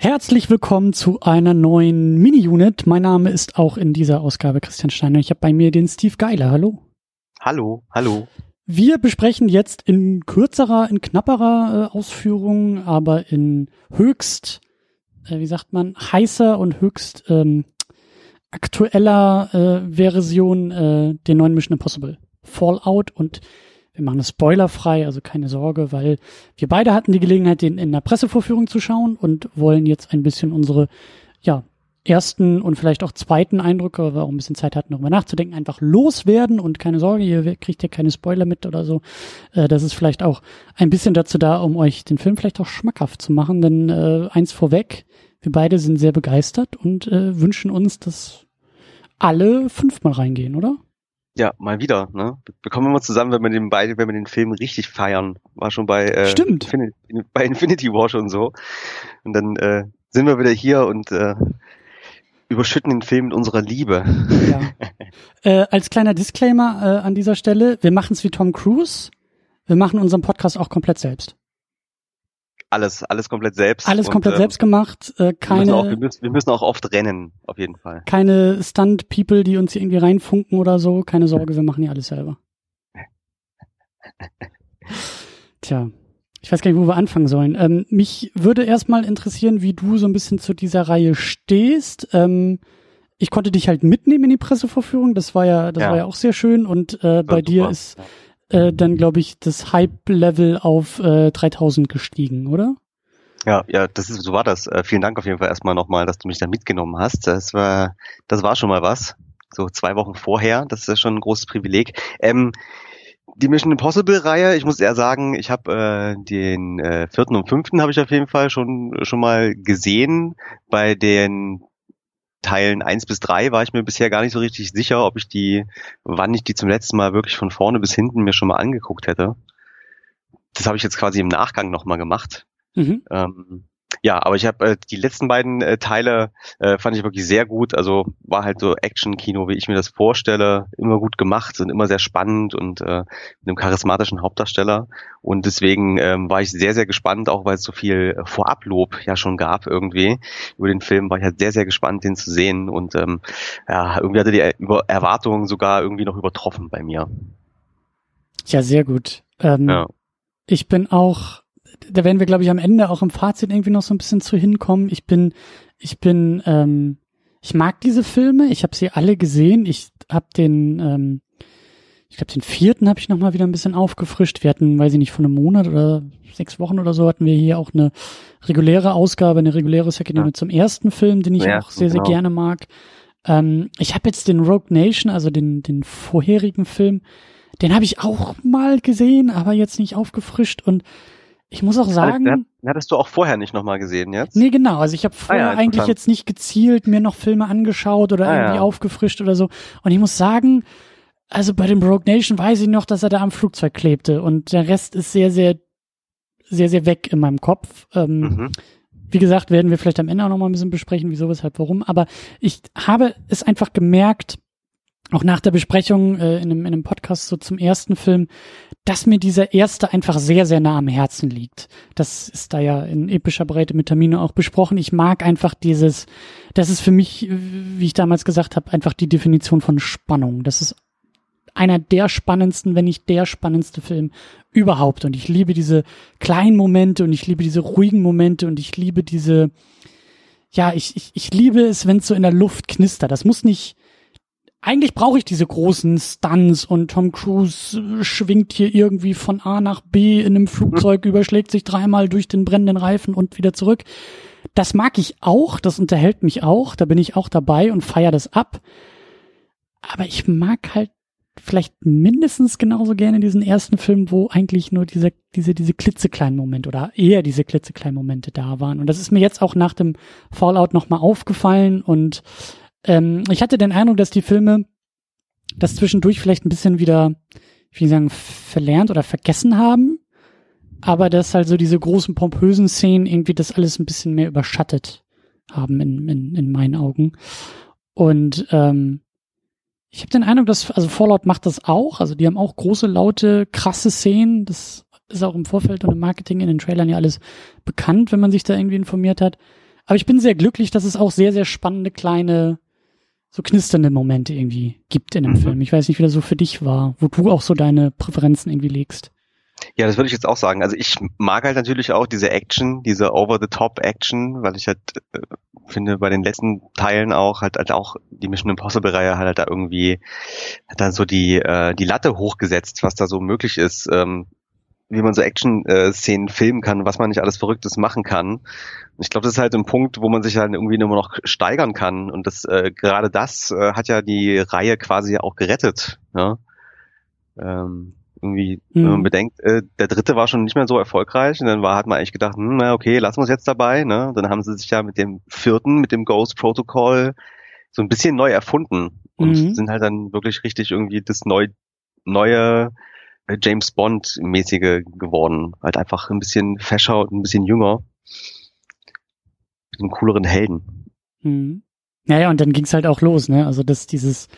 Herzlich willkommen zu einer neuen Mini-Unit. Mein Name ist auch in dieser Ausgabe Christian Steiner. Ich habe bei mir den Steve Geiler. Hallo. Hallo, hallo. Wir besprechen jetzt in kürzerer, in knapperer äh, Ausführung, aber in höchst, äh, wie sagt man, heißer und höchst ähm, aktueller äh, Version äh, den neuen Mission Impossible. Fallout und wir machen es spoilerfrei, also keine Sorge, weil wir beide hatten die Gelegenheit, den in der Pressevorführung zu schauen und wollen jetzt ein bisschen unsere, ja, ersten und vielleicht auch zweiten Eindrücke, weil wir auch ein bisschen Zeit hatten, darüber nachzudenken, einfach loswerden und keine Sorge, ihr kriegt ja keine Spoiler mit oder so. Äh, das ist vielleicht auch ein bisschen dazu da, um euch den Film vielleicht auch schmackhaft zu machen, denn äh, eins vorweg, wir beide sind sehr begeistert und äh, wünschen uns, dass alle fünfmal reingehen, oder? Ja, mal wieder, ne? Wir kommen immer zusammen, wenn wir den beide, wenn wir den Film richtig feiern. War schon bei, äh, Stimmt. Infinity, bei Infinity War schon so. Und dann äh, sind wir wieder hier und äh, überschütten den Film mit unserer Liebe. Ja. äh, als kleiner Disclaimer äh, an dieser Stelle, wir machen es wie Tom Cruise. Wir machen unseren Podcast auch komplett selbst alles, alles komplett selbst. Alles komplett und, selbst gemacht. Äh, keine, wir müssen, auch, wir, müssen, wir, müssen, auch oft rennen, auf jeden Fall. Keine Stunt-People, die uns irgendwie reinfunken oder so. Keine Sorge, wir machen hier alles selber. Tja, ich weiß gar nicht, wo wir anfangen sollen. Ähm, mich würde erstmal interessieren, wie du so ein bisschen zu dieser Reihe stehst. Ähm, ich konnte dich halt mitnehmen in die Pressevorführung. Das war ja, das ja. war ja auch sehr schön. Und äh, bei dir ist ja äh, dann, glaube ich, das Hype-Level auf äh, 3000 gestiegen, oder? Ja, ja, das ist, so war das. Äh, vielen Dank auf jeden Fall erstmal nochmal, dass du mich da mitgenommen hast. Das war, das war schon mal was. So zwei Wochen vorher. Das ist schon ein großes Privileg. Ähm, die Mission Impossible Reihe, ich muss eher sagen, ich habe äh, den äh, vierten und fünften habe ich auf jeden Fall schon schon mal gesehen. Bei den Teilen eins bis drei war ich mir bisher gar nicht so richtig sicher, ob ich die, wann ich die zum letzten Mal wirklich von vorne bis hinten mir schon mal angeguckt hätte. Das habe ich jetzt quasi im Nachgang nochmal gemacht. Mhm. Ähm, ja, aber ich habe äh, die letzten beiden äh, Teile äh, fand ich wirklich sehr gut. Also war halt so Action-Kino, wie ich mir das vorstelle, immer gut gemacht und immer sehr spannend und äh, mit einem charismatischen Hauptdarsteller. Und deswegen ähm, war ich sehr, sehr gespannt, auch weil es so viel Vorablob ja schon gab irgendwie über den Film, war ich halt sehr, sehr gespannt, den zu sehen. Und ähm, ja, irgendwie hatte die über Erwartungen sogar irgendwie noch übertroffen bei mir. Ja, sehr gut. Ähm, ja. Ich bin auch da werden wir, glaube ich, am Ende auch im Fazit irgendwie noch so ein bisschen zu hinkommen. Ich bin, ich bin, ähm, ich mag diese Filme. Ich habe sie alle gesehen. Ich habe den, ähm, ich glaube, den vierten habe ich noch mal wieder ein bisschen aufgefrischt. Wir hatten, weiß ich nicht, von einem Monat oder sechs Wochen oder so hatten wir hier auch eine reguläre Ausgabe, eine reguläre Second Unit ja. zum ersten Film, den ich ja, auch sehr, genau. sehr gerne mag. Ähm, ich habe jetzt den Rogue Nation, also den, den vorherigen Film, den habe ich auch mal gesehen, aber jetzt nicht aufgefrischt und ich muss auch sagen. Den hattest du auch vorher nicht nochmal gesehen jetzt? Nee, genau. Also ich habe vorher ah, ja, eigentlich jetzt nicht gezielt mir noch Filme angeschaut oder ah, irgendwie ja. aufgefrischt oder so. Und ich muss sagen, also bei dem Rogue Nation weiß ich noch, dass er da am Flugzeug klebte und der Rest ist sehr, sehr, sehr, sehr weg in meinem Kopf. Ähm, mhm. Wie gesagt, werden wir vielleicht am Ende auch noch mal ein bisschen besprechen, wieso, weshalb, warum. Aber ich habe es einfach gemerkt, auch nach der Besprechung äh, in, einem, in einem Podcast so zum ersten Film, dass mir dieser erste einfach sehr, sehr nah am Herzen liegt. Das ist da ja in epischer Breite mit Termine auch besprochen. Ich mag einfach dieses, das ist für mich, wie ich damals gesagt habe, einfach die Definition von Spannung. Das ist einer der spannendsten, wenn nicht der spannendste Film überhaupt. Und ich liebe diese kleinen Momente und ich liebe diese ruhigen Momente und ich liebe diese, ja, ich, ich, ich liebe es, wenn es so in der Luft knistert. Das muss nicht, eigentlich brauche ich diese großen Stunts und Tom Cruise äh, schwingt hier irgendwie von A nach B in einem Flugzeug, mhm. überschlägt sich dreimal durch den brennenden Reifen und wieder zurück. Das mag ich auch, das unterhält mich auch, da bin ich auch dabei und feier das ab. Aber ich mag halt vielleicht mindestens genauso gerne diesen ersten Film, wo eigentlich nur diese, diese, diese klitzekleinen Momente oder eher diese klitzekleinen Momente da waren. Und das ist mir jetzt auch nach dem Fallout nochmal aufgefallen und ähm, ich hatte den Eindruck, dass die Filme das zwischendurch vielleicht ein bisschen wieder, wie sagen, verlernt oder vergessen haben. Aber dass halt so diese großen pompösen Szenen irgendwie das alles ein bisschen mehr überschattet haben in, in, in meinen Augen. Und ähm, ich habe den Eindruck, dass, also Fallout macht das auch. Also die haben auch große, laute, krasse Szenen. Das ist auch im Vorfeld und im Marketing in den Trailern ja alles bekannt, wenn man sich da irgendwie informiert hat. Aber ich bin sehr glücklich, dass es auch sehr, sehr spannende kleine, so knisternde Momente irgendwie gibt in dem mhm. Film. Ich weiß nicht, wie das so für dich war, wo du auch so deine Präferenzen irgendwie legst. Ja, das würde ich jetzt auch sagen. Also ich mag halt natürlich auch diese Action, diese Over-the-Top-Action, weil ich halt äh, finde, bei den letzten Teilen auch halt, halt auch die Mission Impossible-Reihe hat halt da irgendwie hat dann so die äh, die Latte hochgesetzt, was da so möglich ist, ähm, wie man so Action-Szenen filmen kann, was man nicht alles Verrücktes machen kann. Ich glaube, das ist halt ein Punkt, wo man sich halt irgendwie immer noch steigern kann. Und das äh, gerade das äh, hat ja die Reihe quasi auch gerettet. Ja? Ähm, irgendwie, mhm. wenn man mhm. bedenkt, äh, der dritte war schon nicht mehr so erfolgreich und dann war, hat man eigentlich gedacht, hm, na okay, lassen wir es jetzt dabei, ne? Dann haben sie sich ja mit dem vierten, mit dem Ghost Protocol so ein bisschen neu erfunden und mhm. sind halt dann wirklich richtig irgendwie das neu, neue äh, James Bond mäßige geworden. Halt einfach ein bisschen fescher und ein bisschen jünger. Mit einem cooleren Helden. Mhm. Naja, und dann ging's halt auch los, ne? Also das, dieses,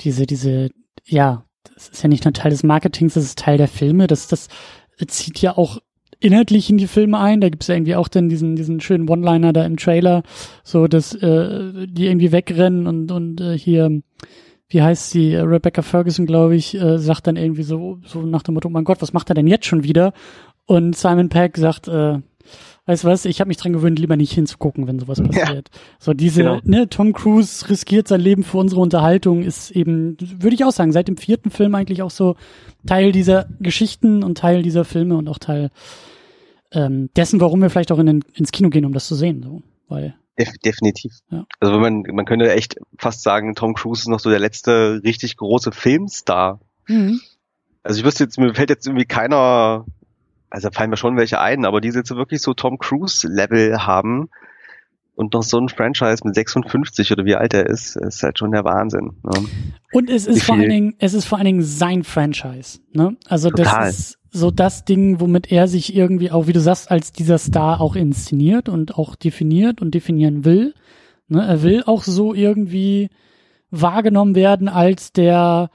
diese, diese, ja, das ist ja nicht nur Teil des Marketings, das ist Teil der Filme. Das, das zieht ja auch inhaltlich in die Filme ein. Da gibt's ja irgendwie auch dann diesen, diesen schönen One-Liner da im Trailer, so dass äh, die irgendwie wegrennen und, und äh, hier, wie heißt sie, Rebecca Ferguson, glaube ich, äh, sagt dann irgendwie so, so nach dem Motto, oh mein Gott, was macht er denn jetzt schon wieder? Und Simon Peck sagt, äh, weißt du was, ich habe mich dran gewöhnt, lieber nicht hinzugucken, wenn sowas passiert. Ja. So diese, genau. ne, Tom Cruise riskiert sein Leben für unsere Unterhaltung, ist eben, würde ich auch sagen, seit dem vierten Film eigentlich auch so Teil dieser Geschichten und Teil dieser Filme und auch Teil ähm, dessen, warum wir vielleicht auch in den, ins Kino gehen, um das zu sehen. So, weil Def definitiv. Ja. Also man, man könnte echt fast sagen, Tom Cruise ist noch so der letzte richtig große Filmstar. Mhm. Also ich wüsste jetzt, mir fällt jetzt irgendwie keiner also fallen mir schon welche ein, aber die jetzt wirklich so Tom Cruise Level haben und noch so ein Franchise mit 56 oder wie alt er ist, ist halt schon der Wahnsinn. Ne? Und es ist vor allen Dingen, es ist vor allen Dingen sein Franchise. Ne? Also Total. das ist so das Ding, womit er sich irgendwie auch, wie du sagst, als dieser Star auch inszeniert und auch definiert und definieren will. Ne? Er will auch so irgendwie wahrgenommen werden als der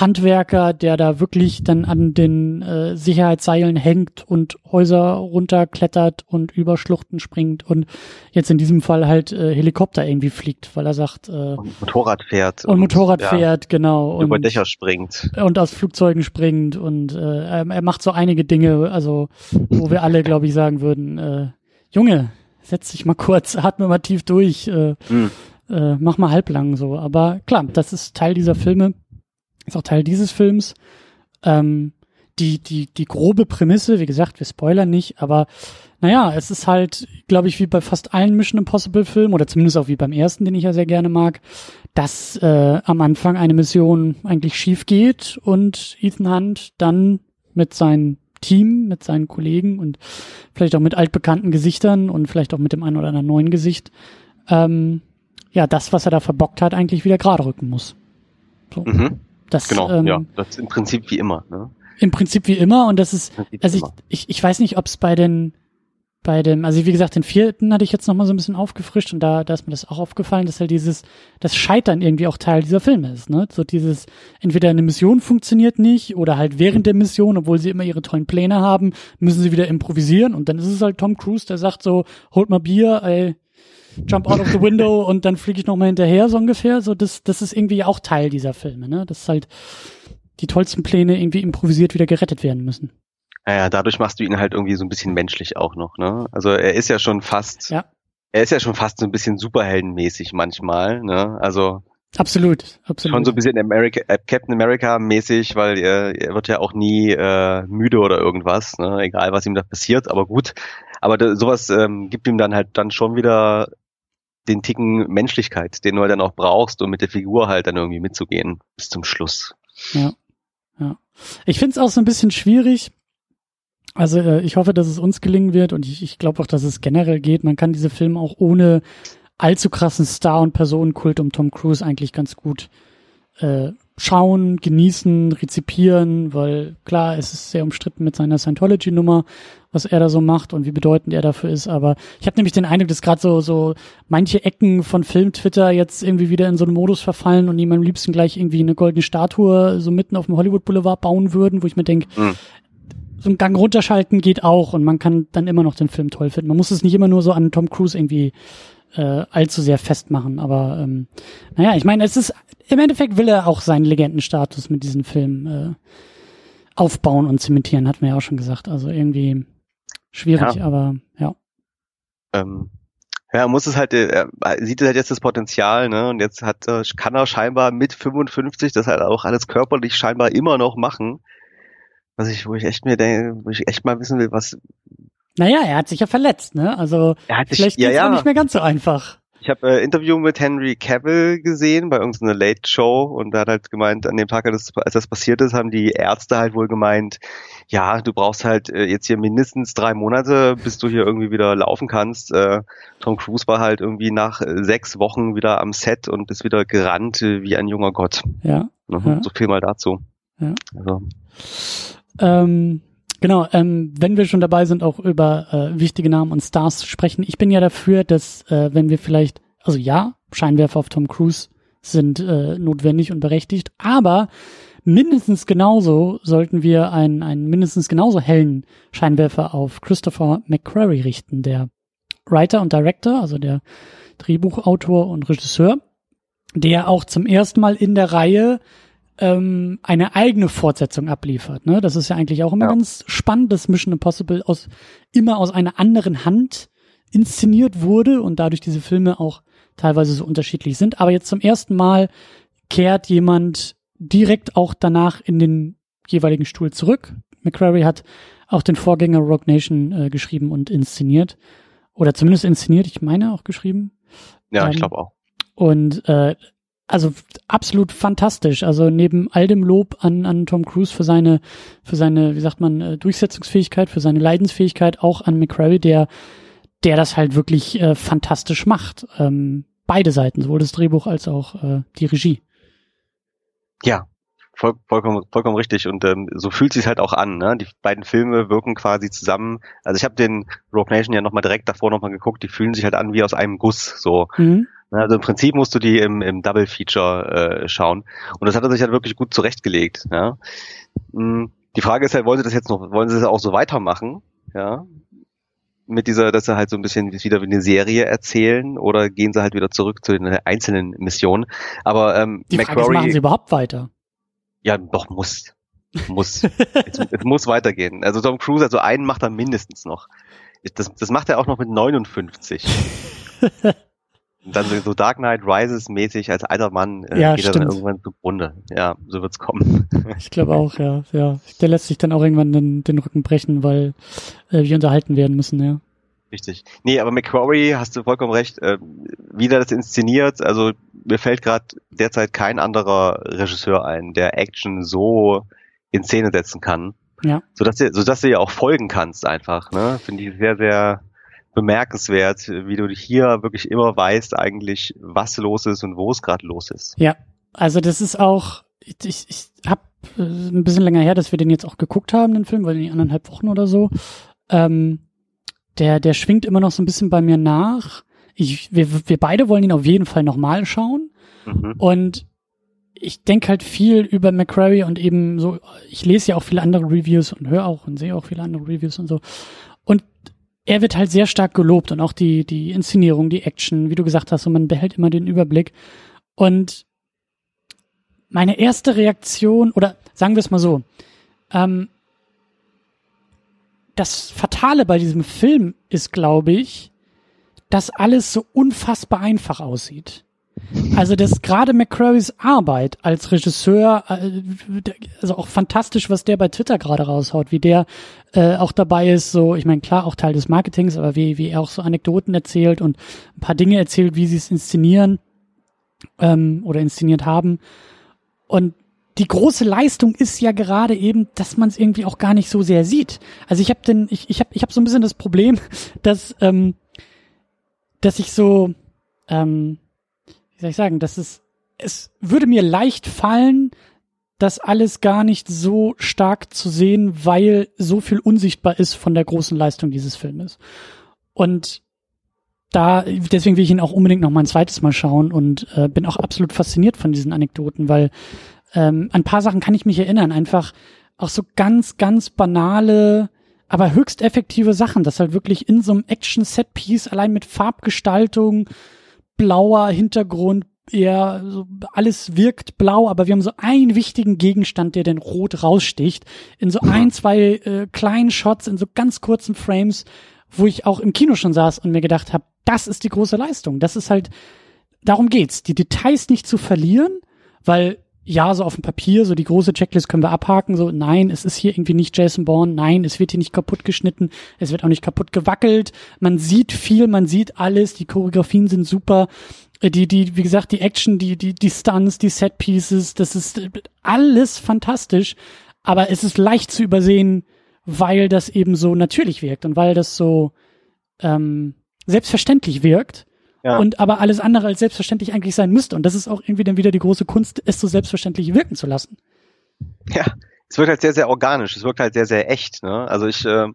Handwerker, der da wirklich dann an den äh, Sicherheitsseilen hängt und Häuser runterklettert und über Schluchten springt und jetzt in diesem Fall halt äh, Helikopter irgendwie fliegt, weil er sagt äh, und Motorrad fährt und, und Motorrad ja, fährt genau und über Dächer springt. und aus Flugzeugen springt und äh, er macht so einige Dinge, also wo wir alle glaube ich sagen würden, äh, Junge, setz dich mal kurz, atme mal tief durch, äh, hm. äh, mach mal halblang so, aber klar, das ist Teil dieser Filme ist auch Teil dieses Films. Ähm, die, die, die grobe Prämisse, wie gesagt, wir spoilern nicht, aber naja, es ist halt, glaube ich, wie bei fast allen Mission Impossible Filmen oder zumindest auch wie beim ersten, den ich ja sehr gerne mag, dass äh, am Anfang eine Mission eigentlich schief geht und Ethan Hunt dann mit seinem Team, mit seinen Kollegen und vielleicht auch mit altbekannten Gesichtern und vielleicht auch mit dem einen oder anderen neuen Gesicht, ähm, ja, das, was er da verbockt hat, eigentlich wieder gerade rücken muss. So. Mhm. Das, genau, ähm, ja, das ist im Prinzip wie immer. Ne? Im Prinzip wie immer und das ist, also ich, ich, ich weiß nicht, ob es bei den, bei dem, also wie gesagt, den vierten hatte ich jetzt nochmal so ein bisschen aufgefrischt und da, da ist mir das auch aufgefallen, dass halt dieses, das Scheitern irgendwie auch Teil dieser Filme ist, ne? So dieses, entweder eine Mission funktioniert nicht oder halt während der Mission, obwohl sie immer ihre tollen Pläne haben, müssen sie wieder improvisieren und dann ist es halt Tom Cruise, der sagt so, holt mal Bier, ey, jump out of the window und dann fliege ich nochmal hinterher, so ungefähr. So, das, das ist irgendwie auch Teil dieser Filme, ne? Das ist halt die tollsten Pläne irgendwie improvisiert wieder gerettet werden müssen. Naja, dadurch machst du ihn halt irgendwie so ein bisschen menschlich auch noch, ne? Also er ist ja schon fast, ja. er ist ja schon fast so ein bisschen superheldenmäßig manchmal, ne? Also Absolut, absolut. Schon so ein bisschen America, äh, Captain America mäßig, weil er, er wird ja auch nie äh, müde oder irgendwas, ne? egal was ihm da passiert, aber gut. Aber da, sowas ähm, gibt ihm dann halt dann schon wieder den Ticken Menschlichkeit, den du halt dann auch brauchst, um mit der Figur halt dann irgendwie mitzugehen bis zum Schluss. Ja, ja. Ich finde es auch so ein bisschen schwierig. Also äh, ich hoffe, dass es uns gelingen wird und ich, ich glaube auch, dass es generell geht. Man kann diese Filme auch ohne allzu krassen Star- und Personenkult um Tom Cruise eigentlich ganz gut äh, schauen, genießen, rezipieren, weil klar, es ist sehr umstritten mit seiner Scientology-Nummer, was er da so macht und wie bedeutend er dafür ist. Aber ich habe nämlich den Eindruck, dass gerade so so manche Ecken von Film-Twitter jetzt irgendwie wieder in so einen Modus verfallen und ihm am liebsten gleich irgendwie eine goldene Statue so mitten auf dem Hollywood Boulevard bauen würden, wo ich mir denke, mhm so ein Gang runterschalten geht auch und man kann dann immer noch den Film toll finden. Man muss es nicht immer nur so an Tom Cruise irgendwie äh, allzu sehr festmachen. Aber ähm, naja, ich meine, es ist im Endeffekt will er auch seinen Legendenstatus mit diesem Film äh, aufbauen und zementieren, hat man ja auch schon gesagt. Also irgendwie schwierig, ja. aber ja. Ähm, ja, er muss es halt, er sieht halt jetzt das Potenzial, ne? Und jetzt hat, kann er scheinbar mit 55 das halt auch alles körperlich scheinbar immer noch machen. Was ich, wo ich echt mir denke, wo ich echt mal wissen will, was. Naja, er hat sich ja verletzt, ne? Also sich, vielleicht geht's ja, ja. auch nicht mehr ganz so einfach. Ich habe äh, Interview mit Henry Cavill gesehen bei irgendeiner Late Show und da hat halt gemeint, an dem Tag, als das passiert ist, haben die Ärzte halt wohl gemeint, ja, du brauchst halt äh, jetzt hier mindestens drei Monate, bis du hier irgendwie wieder laufen kannst. Äh, Tom Cruise war halt irgendwie nach äh, sechs Wochen wieder am Set und ist wieder gerannt äh, wie ein junger Gott. Ja. Mhm, ja. So viel mal dazu. Ja. Also. Ähm, Genau, ähm, wenn wir schon dabei sind, auch über äh, wichtige Namen und Stars zu sprechen. Ich bin ja dafür, dass äh, wenn wir vielleicht, also ja, Scheinwerfer auf Tom Cruise sind äh, notwendig und berechtigt, aber mindestens genauso sollten wir einen, einen mindestens genauso hellen Scheinwerfer auf Christopher McQuarrie richten, der Writer und Director, also der Drehbuchautor und Regisseur, der auch zum ersten Mal in der Reihe ähm, eine eigene Fortsetzung abliefert. Ne? Das ist ja eigentlich auch immer ja. ganz spannend, dass Mission Impossible aus immer aus einer anderen Hand inszeniert wurde und dadurch diese Filme auch teilweise so unterschiedlich sind. Aber jetzt zum ersten Mal kehrt jemand direkt auch danach in den jeweiligen Stuhl zurück. McQuarrie hat auch den Vorgänger Rogue Nation äh, geschrieben und inszeniert. Oder zumindest inszeniert, ich meine auch geschrieben. Ja, ähm, ich glaube auch. Und äh, also absolut fantastisch. Also neben all dem Lob an, an Tom Cruise für seine, für seine, wie sagt man, äh, Durchsetzungsfähigkeit, für seine Leidensfähigkeit, auch an McCrary, der, der das halt wirklich äh, fantastisch macht. Ähm, beide Seiten, sowohl das Drehbuch als auch äh, die Regie. Ja, voll, vollkommen, vollkommen richtig. Und ähm, so fühlt sich halt auch an. Ne? Die beiden Filme wirken quasi zusammen. Also ich habe den Rogue Nation ja nochmal direkt davor nochmal geguckt. Die fühlen sich halt an wie aus einem Guss. So. Mhm. Also im Prinzip musst du die im, im Double Feature äh, schauen. Und das hat er sich halt wirklich gut zurechtgelegt. Ja. Hm, die Frage ist halt, wollen sie das jetzt noch, wollen sie das auch so weitermachen? Ja. Mit dieser, dass sie halt so ein bisschen wieder wie eine Serie erzählen oder gehen sie halt wieder zurück zu den einzelnen Missionen. Aber ähm, die Frage ist, machen sie überhaupt weiter? Ja, doch muss. Muss. es, es muss weitergehen. Also Tom Cruise, also einen macht er mindestens noch. Das, das macht er auch noch mit 59. Und dann so Dark Knight Rises mäßig als alter Mann äh, ja, geht stimmt. er dann irgendwann zugrunde. Ja, so wird's kommen. ich glaube auch, ja, ja. Der lässt sich dann auch irgendwann den, den Rücken brechen, weil äh, wir unterhalten werden müssen, ja. Richtig. Nee, aber McQuarrie, hast du vollkommen recht, äh, wie der das inszeniert, also mir fällt gerade derzeit kein anderer Regisseur ein, der Action so in Szene setzen kann. Ja. Sodass du, sodass du ja auch folgen kannst einfach, ne? Finde ich sehr, sehr bemerkenswert, wie du hier wirklich immer weißt eigentlich, was los ist und wo es gerade los ist. Ja, also das ist auch, ich, ich habe äh, ein bisschen länger her, dass wir den jetzt auch geguckt haben, den Film, weil in anderthalb Wochen oder so. Ähm, der, der schwingt immer noch so ein bisschen bei mir nach. Ich, wir, wir beide wollen ihn auf jeden Fall nochmal schauen. Mhm. Und ich denke halt viel über McCrary und eben so, ich lese ja auch viele andere Reviews und höre auch und sehe auch viele andere Reviews und so. Und er wird halt sehr stark gelobt und auch die, die Inszenierung, die Action, wie du gesagt hast, und man behält immer den Überblick. Und meine erste Reaktion, oder sagen wir es mal so, ähm, das Fatale bei diesem Film ist, glaube ich, dass alles so unfassbar einfach aussieht. Also das gerade McCrarys Arbeit als Regisseur, äh, also auch fantastisch, was der bei Twitter gerade raushaut, wie der äh, auch dabei ist, so, ich meine, klar, auch Teil des Marketings, aber wie, wie er auch so Anekdoten erzählt und ein paar Dinge erzählt, wie sie es inszenieren ähm, oder inszeniert haben. Und die große Leistung ist ja gerade eben, dass man es irgendwie auch gar nicht so sehr sieht. Also ich habe den, ich, ich habe ich hab so ein bisschen das Problem, dass, ähm, dass ich so, ähm, wie soll ich sagen, dass es, es würde mir leicht fallen, das alles gar nicht so stark zu sehen, weil so viel unsichtbar ist von der großen Leistung dieses Filmes. Und da, deswegen will ich ihn auch unbedingt noch mal ein zweites Mal schauen und äh, bin auch absolut fasziniert von diesen Anekdoten, weil ähm, ein paar Sachen kann ich mich erinnern. Einfach auch so ganz, ganz banale, aber höchst effektive Sachen, dass halt wirklich in so einem Action-Set-Piece allein mit Farbgestaltung, blauer Hintergrund, eher so alles wirkt blau, aber wir haben so einen wichtigen Gegenstand, der denn rot raussticht, in so ein, zwei äh, kleinen Shots, in so ganz kurzen Frames, wo ich auch im Kino schon saß und mir gedacht habe, das ist die große Leistung. Das ist halt, darum geht's, die Details nicht zu verlieren, weil ja, so auf dem Papier, so die große Checklist können wir abhaken, so nein, es ist hier irgendwie nicht Jason Bourne, nein, es wird hier nicht kaputt geschnitten, es wird auch nicht kaputt gewackelt, man sieht viel, man sieht alles, die Choreografien sind super, äh, die, die, wie gesagt, die Action, die, die, die Stunts, die Set Pieces, das ist alles fantastisch, aber es ist leicht zu übersehen, weil das eben so natürlich wirkt und weil das so ähm, selbstverständlich wirkt ja. und aber alles andere als selbstverständlich eigentlich sein müsste. Und das ist auch irgendwie dann wieder die große Kunst, es so selbstverständlich wirken zu lassen. Ja, es wirkt halt sehr, sehr organisch, es wirkt halt sehr, sehr echt. Ne? Also ich, ähm,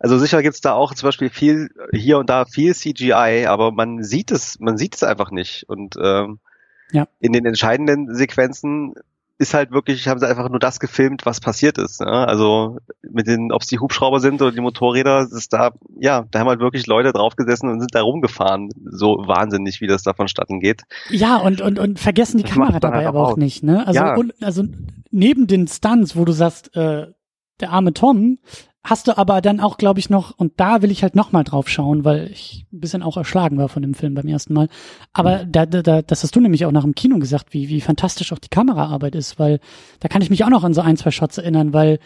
also sicher gibt's da auch zum Beispiel viel, hier und da viel CGI, aber man sieht es, man sieht es einfach nicht. Und ähm, ja. in den entscheidenden Sequenzen ist halt wirklich, haben sie einfach nur das gefilmt, was passiert ist. Ne? Also mit den, ob es die Hubschrauber sind oder die Motorräder, ist da, ja, da haben halt wirklich Leute draufgesessen und sind da rumgefahren. So wahnsinnig, wie das da vonstatten geht. Ja, und, und, und vergessen die das Kamera dabei aber auch nicht, ne? Also, ja. und, also neben den Stunts, wo du sagst, äh, der arme Tom, hast du aber dann auch, glaube ich, noch, und da will ich halt noch mal drauf schauen, weil ich ein bisschen auch erschlagen war von dem Film beim ersten Mal. Aber mhm. da, da, das hast du nämlich auch nach dem Kino gesagt, wie, wie fantastisch auch die Kameraarbeit ist, weil da kann ich mich auch noch an so ein, zwei Shots erinnern, weil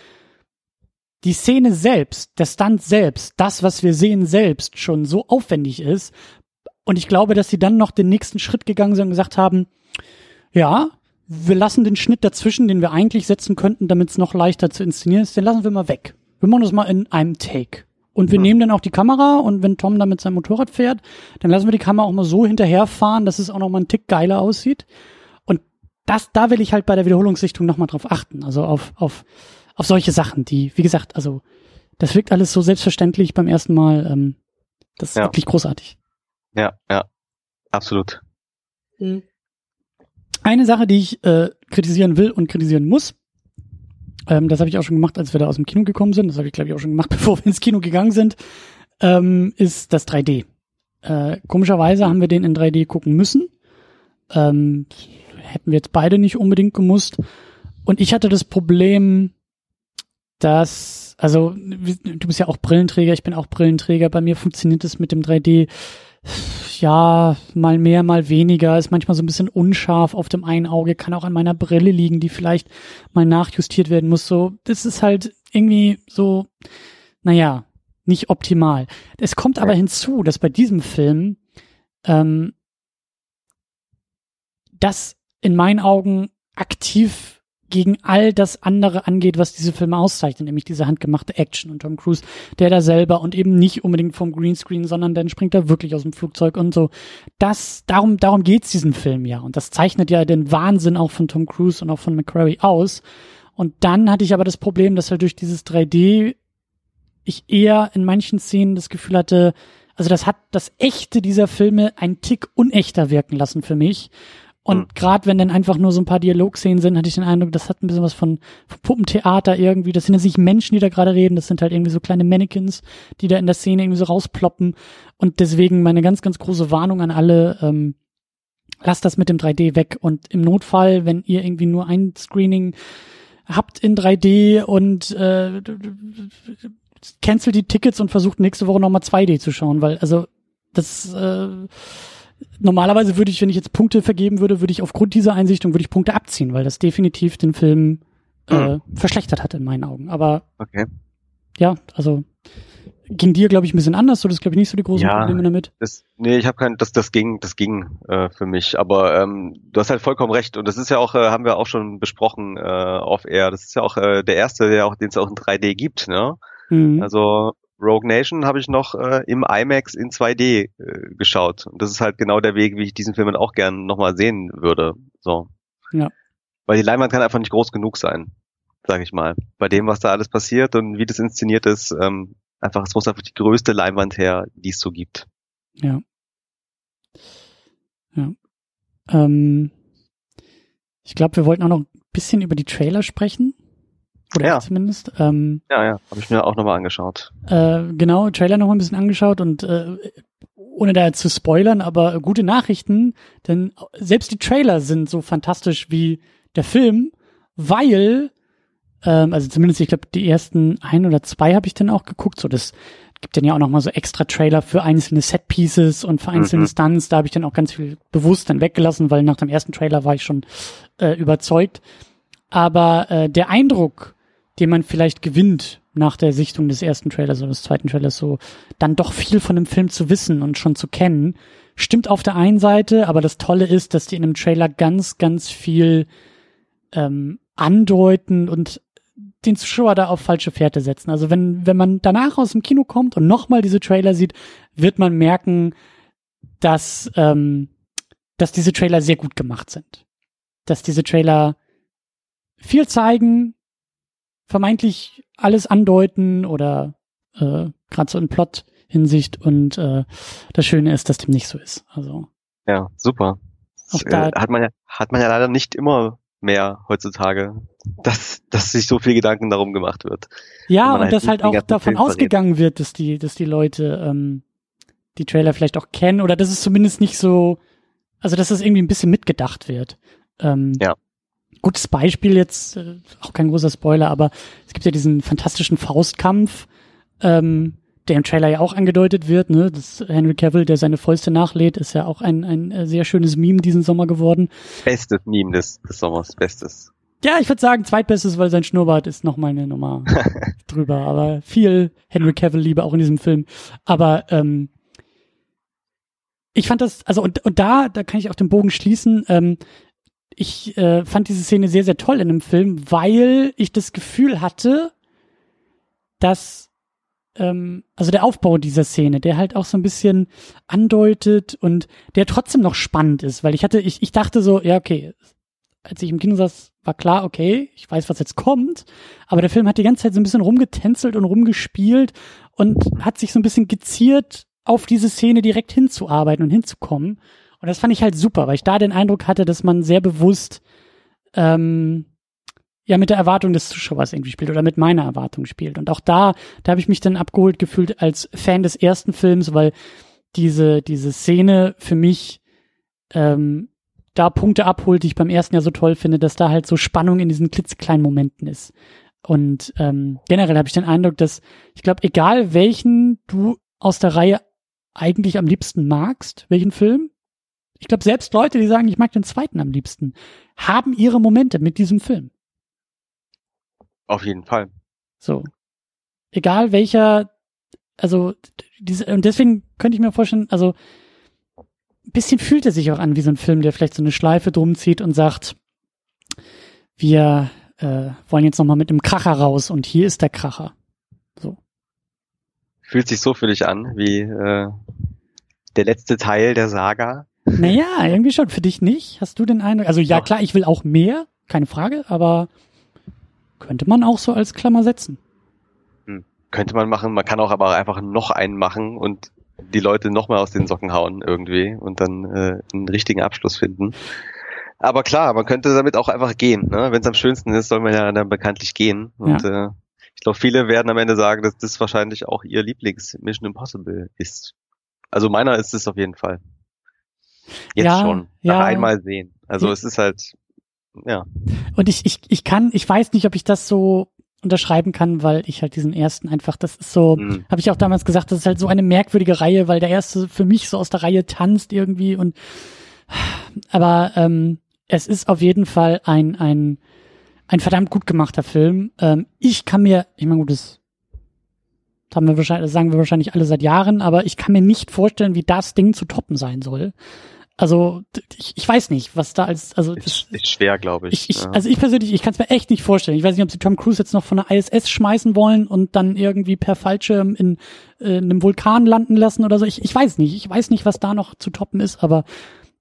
die Szene selbst, der Stunt selbst, das, was wir sehen selbst schon so aufwendig ist. Und ich glaube, dass sie dann noch den nächsten Schritt gegangen sind und gesagt haben, ja, wir lassen den Schnitt dazwischen, den wir eigentlich setzen könnten, damit es noch leichter zu inszenieren ist, den lassen wir mal weg wir machen das mal in einem Take. Und wir mhm. nehmen dann auch die Kamera und wenn Tom dann mit seinem Motorrad fährt, dann lassen wir die Kamera auch mal so hinterherfahren, dass es auch noch mal einen Tick geiler aussieht. Und das, da will ich halt bei der Wiederholungssichtung noch mal drauf achten. Also auf, auf, auf solche Sachen, die, wie gesagt, also das wirkt alles so selbstverständlich beim ersten Mal. Ähm, das ist ja. wirklich großartig. Ja, ja, absolut. Mhm. Eine Sache, die ich äh, kritisieren will und kritisieren muss, ähm, das habe ich auch schon gemacht, als wir da aus dem Kino gekommen sind. Das habe ich, glaube ich, auch schon gemacht, bevor wir ins Kino gegangen sind. Ähm, ist das 3D. Äh, komischerweise haben wir den in 3D gucken müssen. Ähm, hätten wir jetzt beide nicht unbedingt gemusst. Und ich hatte das Problem, dass, also du bist ja auch Brillenträger, ich bin auch Brillenträger. Bei mir funktioniert es mit dem 3D ja, mal mehr, mal weniger, ist manchmal so ein bisschen unscharf auf dem einen Auge, kann auch an meiner Brille liegen, die vielleicht mal nachjustiert werden muss. So, das ist halt irgendwie so, naja, nicht optimal. Es kommt aber hinzu, dass bei diesem Film ähm, das in meinen Augen aktiv gegen all das andere angeht, was diese Filme auszeichnet, nämlich diese handgemachte Action und Tom Cruise, der da selber und eben nicht unbedingt vom Greenscreen, sondern dann springt er wirklich aus dem Flugzeug und so. Das, darum, darum geht's diesem Film ja. Und das zeichnet ja den Wahnsinn auch von Tom Cruise und auch von McQuarrie aus. Und dann hatte ich aber das Problem, dass halt durch dieses 3D ich eher in manchen Szenen das Gefühl hatte, also das hat das Echte dieser Filme ein Tick unechter wirken lassen für mich. Und mhm. gerade wenn dann einfach nur so ein paar Dialogszenen sind, hatte ich den Eindruck, das hat ein bisschen was von, von Puppentheater irgendwie. Das sind jetzt nicht Menschen, die da gerade reden, das sind halt irgendwie so kleine Mannequins, die da in der Szene irgendwie so rausploppen. Und deswegen meine ganz, ganz große Warnung an alle, ähm, lasst das mit dem 3D weg. Und im Notfall, wenn ihr irgendwie nur ein Screening habt in 3D und äh, cancelt die Tickets und versucht nächste Woche nochmal 2D zu schauen, weil also das äh, normalerweise würde ich, wenn ich jetzt Punkte vergeben würde, würde ich aufgrund dieser Einsichtung würde ich Punkte abziehen, weil das definitiv den Film äh, mhm. verschlechtert hat in meinen Augen. Aber okay. ja, also ging dir, glaube ich, ein bisschen anders. So, das glaube ich nicht so die großen ja, Probleme damit. Das, nee, ich habe kein, das, das ging, das ging äh, für mich. Aber ähm, du hast halt vollkommen recht. Und das ist ja auch, äh, haben wir auch schon besprochen äh, off Air. Das ist ja auch äh, der erste, der auch, den es auch in 3D gibt. Ne? Mhm. Also Rogue Nation habe ich noch äh, im IMAX in 2D äh, geschaut. Und das ist halt genau der Weg, wie ich diesen Film dann auch gern nochmal sehen würde. So. Ja. Weil die Leinwand kann einfach nicht groß genug sein, sage ich mal. Bei dem, was da alles passiert und wie das inszeniert ist, ähm, einfach, es muss einfach die größte Leinwand her, die es so gibt. Ja. Ja. Ähm, ich glaube, wir wollten auch noch ein bisschen über die Trailer sprechen. Oder ja. zumindest. Ähm, ja, ja, habe ich mir auch nochmal angeschaut. Äh, genau, Trailer nochmal ein bisschen angeschaut und äh, ohne da zu spoilern, aber gute Nachrichten, denn selbst die Trailer sind so fantastisch wie der Film, weil, ähm, also zumindest ich glaube die ersten ein oder zwei habe ich dann auch geguckt, so das gibt dann ja auch nochmal so extra Trailer für einzelne Set Pieces und für einzelne mhm. Stunts. Da habe ich dann auch ganz viel bewusst dann weggelassen, weil nach dem ersten Trailer war ich schon äh, überzeugt. Aber äh, der Eindruck, den man vielleicht gewinnt nach der Sichtung des ersten Trailers oder des zweiten Trailers, so dann doch viel von dem Film zu wissen und schon zu kennen, stimmt auf der einen Seite, aber das Tolle ist, dass die in einem Trailer ganz, ganz viel ähm, andeuten und den Zuschauer da auf falsche Fährte setzen. Also wenn, wenn man danach aus dem Kino kommt und nochmal diese Trailer sieht, wird man merken, dass, ähm, dass diese Trailer sehr gut gemacht sind. Dass diese Trailer viel zeigen, vermeintlich alles andeuten oder äh, gerade so in Plot-Hinsicht und äh, das Schöne ist, dass dem nicht so ist. Also ja, super. Auch da, äh, hat man ja hat man ja leider nicht immer mehr heutzutage, dass, dass sich so viel Gedanken darum gemacht wird. Ja, und halt dass halt auch davon ausgegangen wird, dass die, dass die Leute ähm, die Trailer vielleicht auch kennen oder dass es zumindest nicht so, also dass es irgendwie ein bisschen mitgedacht wird. Ähm, ja. Gutes Beispiel jetzt, äh, auch kein großer Spoiler, aber es gibt ja diesen fantastischen Faustkampf, ähm, der im Trailer ja auch angedeutet wird, ne, das Henry Cavill, der seine Fäuste nachlädt, ist ja auch ein, ein äh, sehr schönes Meme diesen Sommer geworden. Bestes Meme des, des Sommers, bestes. Ja, ich würde sagen zweitbestes, weil sein Schnurrbart ist noch mal eine Nummer drüber, aber viel Henry Cavill Liebe auch in diesem Film. Aber ähm, ich fand das, also und, und da, da kann ich auch den Bogen schließen. Ähm, ich äh, fand diese Szene sehr, sehr toll in dem Film, weil ich das Gefühl hatte, dass ähm, also der Aufbau dieser Szene, der halt auch so ein bisschen andeutet und der trotzdem noch spannend ist, weil ich hatte, ich, ich dachte so, ja, okay, als ich im Kino saß, war klar, okay, ich weiß, was jetzt kommt, aber der Film hat die ganze Zeit so ein bisschen rumgetänzelt und rumgespielt und hat sich so ein bisschen geziert, auf diese Szene direkt hinzuarbeiten und hinzukommen. Und das fand ich halt super, weil ich da den Eindruck hatte, dass man sehr bewusst ähm, ja mit der Erwartung des Zuschauers irgendwie spielt oder mit meiner Erwartung spielt. Und auch da, da habe ich mich dann abgeholt gefühlt als Fan des ersten Films, weil diese, diese Szene für mich ähm, da Punkte abholt, die ich beim ersten ja so toll finde, dass da halt so Spannung in diesen klitzekleinen Momenten ist. Und ähm, generell habe ich den Eindruck, dass ich glaube, egal welchen du aus der Reihe eigentlich am liebsten magst, welchen Film, ich glaube, selbst Leute, die sagen, ich mag den zweiten am liebsten, haben ihre Momente mit diesem Film. Auf jeden Fall. So. Egal welcher, also diese, und deswegen könnte ich mir vorstellen, also ein bisschen fühlt er sich auch an wie so ein Film, der vielleicht so eine Schleife drum zieht und sagt, wir äh, wollen jetzt nochmal mit einem Kracher raus und hier ist der Kracher. So. Fühlt sich so für dich an, wie äh, der letzte Teil der Saga. Naja, irgendwie schon. Für dich nicht? Hast du den Eindruck? Also ja, Doch. klar, ich will auch mehr, keine Frage, aber könnte man auch so als Klammer setzen. Hm. Könnte man machen, man kann auch aber einfach noch einen machen und die Leute noch mal aus den Socken hauen irgendwie und dann äh, einen richtigen Abschluss finden. Aber klar, man könnte damit auch einfach gehen. Ne? Wenn es am schönsten ist, soll man ja dann bekanntlich gehen. Und ja. äh, ich glaube, viele werden am Ende sagen, dass das wahrscheinlich auch ihr Lieblings Mission Impossible ist. Also meiner ist es auf jeden Fall. Jetzt ja, schon. Nach ja. einmal sehen. Also es ist halt ja. Und ich, ich, ich kann, ich weiß nicht, ob ich das so unterschreiben kann, weil ich halt diesen ersten einfach, das ist so, mhm. habe ich auch damals gesagt, das ist halt so eine merkwürdige Reihe, weil der erste für mich so aus der Reihe tanzt irgendwie und aber ähm, es ist auf jeden Fall ein, ein, ein verdammt gut gemachter Film. Ähm, ich kann mir, ich meine, gut, das haben wir wahrscheinlich, das sagen wir wahrscheinlich alle seit Jahren, aber ich kann mir nicht vorstellen, wie das Ding zu toppen sein soll. Also ich, ich weiß nicht, was da als also das, ist, ist schwer, glaube ich. ich, ich ja. Also ich persönlich, ich kann es mir echt nicht vorstellen. Ich weiß nicht, ob sie Tom Cruise jetzt noch von der ISS schmeißen wollen und dann irgendwie per Fallschirm in, äh, in einem Vulkan landen lassen oder so. Ich, ich weiß nicht. Ich weiß nicht, was da noch zu toppen ist, aber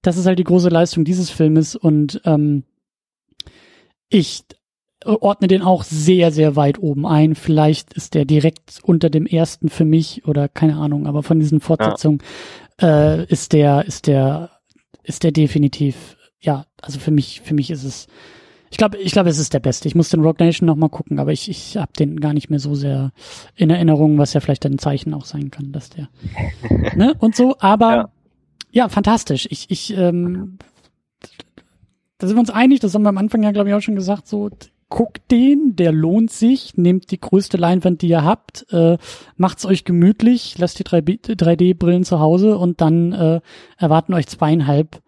das ist halt die große Leistung dieses Filmes und ähm, ich ordne den auch sehr, sehr weit oben ein. Vielleicht ist der direkt unter dem ersten für mich oder keine Ahnung, aber von diesen Fortsetzungen ja. äh, ist der, ist der ist der definitiv, ja, also für mich, für mich ist es, Ich glaube, ich glaube, es ist der beste. Ich muss den Rock Nation noch mal gucken, aber ich, ich habe den gar nicht mehr so sehr in Erinnerung, was ja vielleicht ein Zeichen auch sein kann, dass der ne und so. Aber ja, ja fantastisch. Ich, ich, ähm, da sind wir uns einig. Das haben wir am Anfang ja, glaube ich, auch schon gesagt. So guckt den, der lohnt sich. Nehmt die größte Leinwand, die ihr habt, äh, macht's euch gemütlich, lasst die 3D-Brillen zu Hause und dann äh, erwarten euch zweieinhalb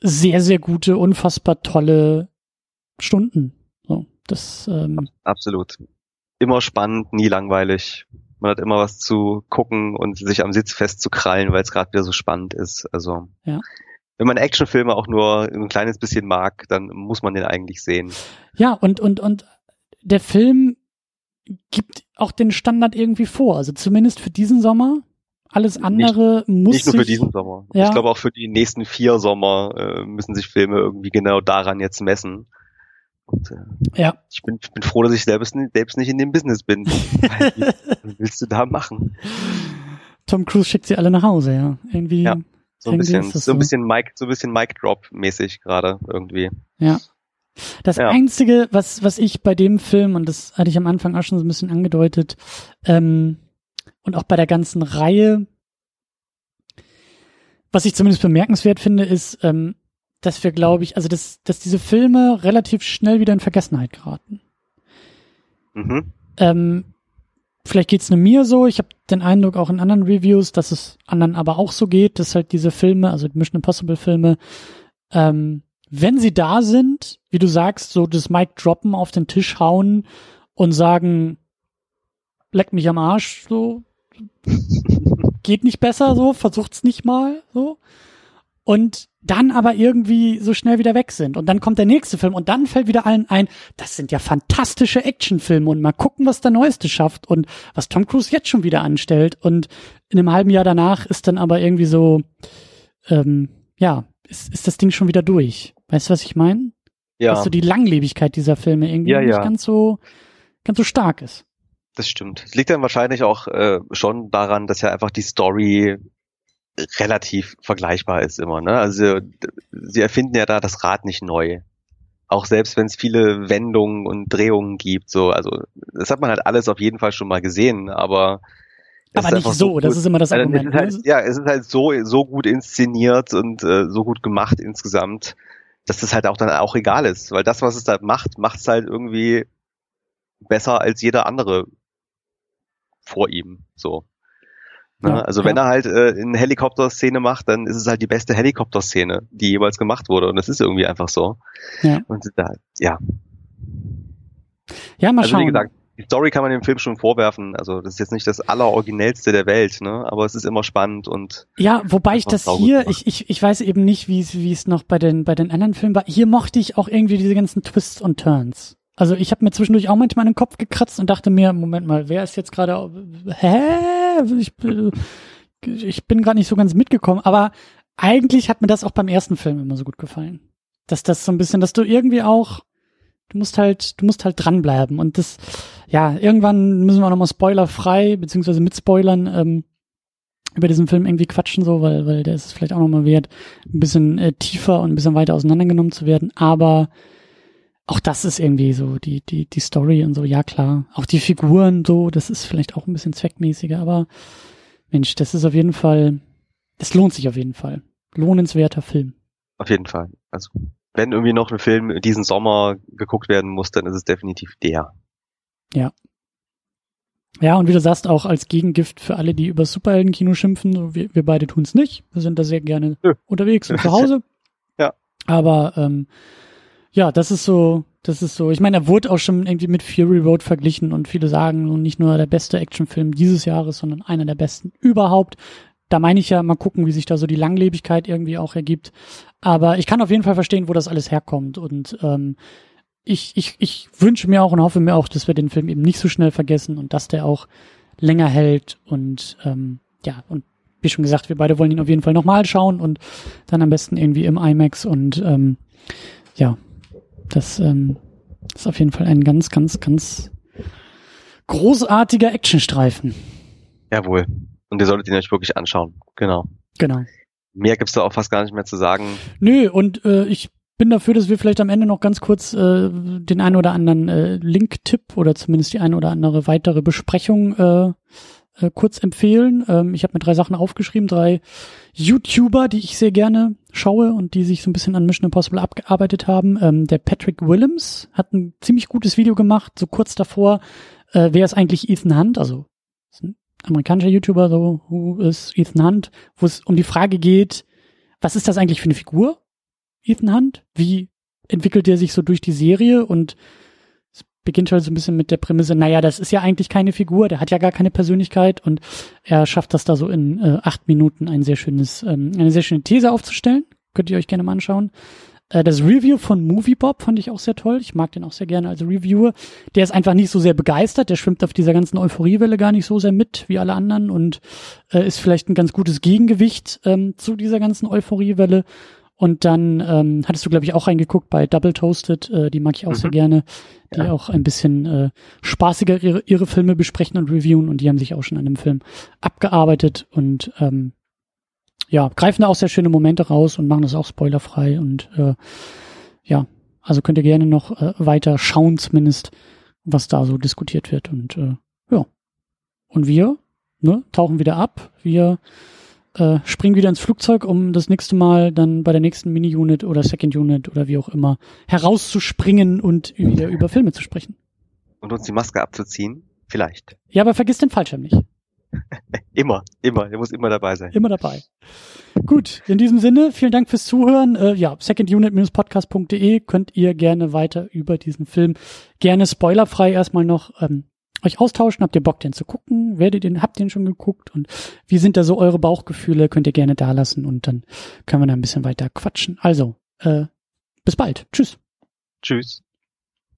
sehr, sehr gute, unfassbar tolle Stunden. So, das ähm, absolut. Immer spannend, nie langweilig. Man hat immer was zu gucken und sich am Sitz festzukrallen, weil es gerade wieder so spannend ist. Also ja. Wenn man Actionfilme auch nur ein kleines bisschen mag, dann muss man den eigentlich sehen. Ja, und und und der Film gibt auch den Standard irgendwie vor. Also zumindest für diesen Sommer. Alles andere nicht, muss nicht nur für diesen Sommer. Ja. Ich glaube auch für die nächsten vier Sommer äh, müssen sich Filme irgendwie genau daran jetzt messen. Und, äh, ja. Ich bin, ich bin froh, dass ich selbst, selbst nicht in dem Business bin. Was willst du da machen? Tom Cruise schickt sie alle nach Hause, ja. Irgendwie. Ja, so ein bisschen, so, ein bisschen Mike, so ein bisschen Mic Drop mäßig gerade irgendwie. Ja. Das ja. einzige, was, was ich bei dem Film, und das hatte ich am Anfang auch schon so ein bisschen angedeutet, ähm, und auch bei der ganzen Reihe, was ich zumindest bemerkenswert finde, ist, ähm, dass wir, glaube ich, also dass, dass diese Filme relativ schnell wieder in Vergessenheit geraten. Mhm. Ähm, vielleicht geht's nur mir so. Ich habe den Eindruck auch in anderen Reviews, dass es anderen aber auch so geht, dass halt diese Filme, also die Mission Impossible Filme, ähm, wenn sie da sind, wie du sagst, so das Mic droppen auf den Tisch hauen und sagen, leck mich am Arsch, so geht nicht besser, so versucht's nicht mal, so und dann aber irgendwie so schnell wieder weg sind. Und dann kommt der nächste Film und dann fällt wieder allen ein, das sind ja fantastische Actionfilme und mal gucken, was der Neueste schafft und was Tom Cruise jetzt schon wieder anstellt. Und in einem halben Jahr danach ist dann aber irgendwie so, ähm, ja, ist, ist das Ding schon wieder durch. Weißt du, was ich meine? Ja. Dass so die Langlebigkeit dieser Filme irgendwie ja, nicht ganz so, ganz so stark ist. Das stimmt. Es liegt dann wahrscheinlich auch äh, schon daran, dass ja einfach die Story relativ vergleichbar ist immer. Ne? Also sie erfinden ja da das Rad nicht neu. Auch selbst wenn es viele Wendungen und Drehungen gibt, so, also das hat man halt alles auf jeden Fall schon mal gesehen, aber aber nicht so, so das ist immer das also, Argument. Halt, ne? ja, es ist halt so so gut inszeniert und äh, so gut gemacht insgesamt, dass das halt auch dann auch egal ist, weil das, was es da macht, macht es halt irgendwie besser als jeder andere vor ihm. So. Ne? Ja, also ja. wenn er halt äh, eine Helikopter-Szene macht, dann ist es halt die beste Helikopter-Szene, die jemals gemacht wurde. Und das ist irgendwie einfach so. Ja. Und da, ja. Ja, mal also, schauen. Wie gesagt, die Story kann man dem Film schon vorwerfen. Also das ist jetzt nicht das alleroriginellste der Welt, ne? Aber es ist immer spannend und ja, wobei ich das hier, ich, ich, ich weiß eben nicht, wie es wie es noch bei den bei den anderen Filmen war. Hier mochte ich auch irgendwie diese ganzen Twists und Turns. Also ich habe mir zwischendurch auch manchmal den Kopf gekratzt und dachte mir, Moment mal, wer ist jetzt gerade, hä? Ich, ich bin gerade nicht so ganz mitgekommen, aber eigentlich hat mir das auch beim ersten Film immer so gut gefallen. Dass das so ein bisschen, dass du irgendwie auch, du musst halt, du musst halt dranbleiben und das, ja, irgendwann müssen wir nochmal spoilerfrei, beziehungsweise mit Spoilern, ähm, über diesen Film irgendwie quatschen so, weil, weil der ist es vielleicht auch nochmal wert, ein bisschen äh, tiefer und ein bisschen weiter auseinandergenommen zu werden, aber auch das ist irgendwie so die, die, die Story und so, ja klar. Auch die Figuren so, das ist vielleicht auch ein bisschen zweckmäßiger, aber Mensch, das ist auf jeden Fall, das lohnt sich auf jeden Fall. Lohnenswerter Film. Auf jeden Fall. Also, wenn irgendwie noch ein Film diesen Sommer geguckt werden muss, dann ist es definitiv der. Ja. Ja, und wie du sagst, auch als Gegengift für alle, die über Superheldenkino schimpfen, so wir, wir beide tun's nicht. Wir sind da sehr gerne Nö. unterwegs und zu Hause. ja. Aber ähm, ja, das ist so, das ist so. Ich meine, er wurde auch schon irgendwie mit Fury Road verglichen und viele sagen, nicht nur der beste Actionfilm dieses Jahres, sondern einer der besten überhaupt. Da meine ich ja mal gucken, wie sich da so die Langlebigkeit irgendwie auch ergibt. Aber ich kann auf jeden Fall verstehen, wo das alles herkommt. Und ähm, ich, ich, ich wünsche mir auch und hoffe mir auch, dass wir den Film eben nicht so schnell vergessen und dass der auch länger hält. Und ähm, ja, und wie schon gesagt, wir beide wollen ihn auf jeden Fall nochmal schauen und dann am besten irgendwie im IMAX und ähm, ja, das ähm, ist auf jeden Fall ein ganz, ganz, ganz großartiger Actionstreifen. Jawohl. Und ihr solltet ihn euch wirklich anschauen. Genau. Genau. Mehr gibt's da auch fast gar nicht mehr zu sagen. Nö, und äh, ich bin dafür, dass wir vielleicht am Ende noch ganz kurz äh, den einen oder anderen äh, Link-Tipp oder zumindest die eine oder andere weitere Besprechung äh, äh, kurz empfehlen. Ähm, ich habe mir drei Sachen aufgeschrieben, drei YouTuber, die ich sehr gerne schaue und die sich so ein bisschen an Mission Impossible abgearbeitet haben. Ähm, der Patrick Willems hat ein ziemlich gutes Video gemacht, so kurz davor, äh, wer ist eigentlich Ethan Hunt, also ist ein amerikanischer YouTuber, so, who ist Ethan Hunt, wo es um die Frage geht, was ist das eigentlich für eine Figur, Ethan Hunt? Wie entwickelt er sich so durch die Serie und beginnt halt so ein bisschen mit der Prämisse, naja, das ist ja eigentlich keine Figur, der hat ja gar keine Persönlichkeit und er schafft das da so in äh, acht Minuten ein sehr schönes, ähm, eine sehr schöne These aufzustellen. Könnt ihr euch gerne mal anschauen. Äh, das Review von Moviebob fand ich auch sehr toll. Ich mag den auch sehr gerne als Reviewer. Der ist einfach nicht so sehr begeistert, der schwimmt auf dieser ganzen Euphoriewelle gar nicht so sehr mit wie alle anderen und äh, ist vielleicht ein ganz gutes Gegengewicht ähm, zu dieser ganzen Euphoriewelle und dann ähm, hattest du, glaube ich, auch reingeguckt bei Double Toasted, äh, die mag ich auch mhm. sehr gerne, die ja. auch ein bisschen äh, spaßiger ihre, ihre Filme besprechen und reviewen und die haben sich auch schon an dem Film abgearbeitet und ähm, ja, greifen da auch sehr schöne Momente raus und machen das auch spoilerfrei und äh, ja, also könnt ihr gerne noch äh, weiter schauen zumindest, was da so diskutiert wird und äh, ja. Und wir ne, tauchen wieder ab. Wir äh, spring wieder ins Flugzeug, um das nächste Mal dann bei der nächsten Mini-Unit oder Second-Unit oder wie auch immer herauszuspringen und wieder über Filme zu sprechen. Und uns die Maske abzuziehen? Vielleicht. Ja, aber vergiss den Fallschirm nicht. immer, immer. Der muss immer dabei sein. Immer dabei. Gut, in diesem Sinne, vielen Dank fürs Zuhören. Äh, ja, secondunit-podcast.de könnt ihr gerne weiter über diesen Film gerne spoilerfrei erstmal noch ähm, euch austauschen. Habt ihr Bock, den zu gucken? Werdet ihr, habt ihr den schon geguckt? Und wie sind da so eure Bauchgefühle? Könnt ihr gerne da lassen und dann können wir da ein bisschen weiter quatschen. Also, äh, bis bald. Tschüss. Tschüss.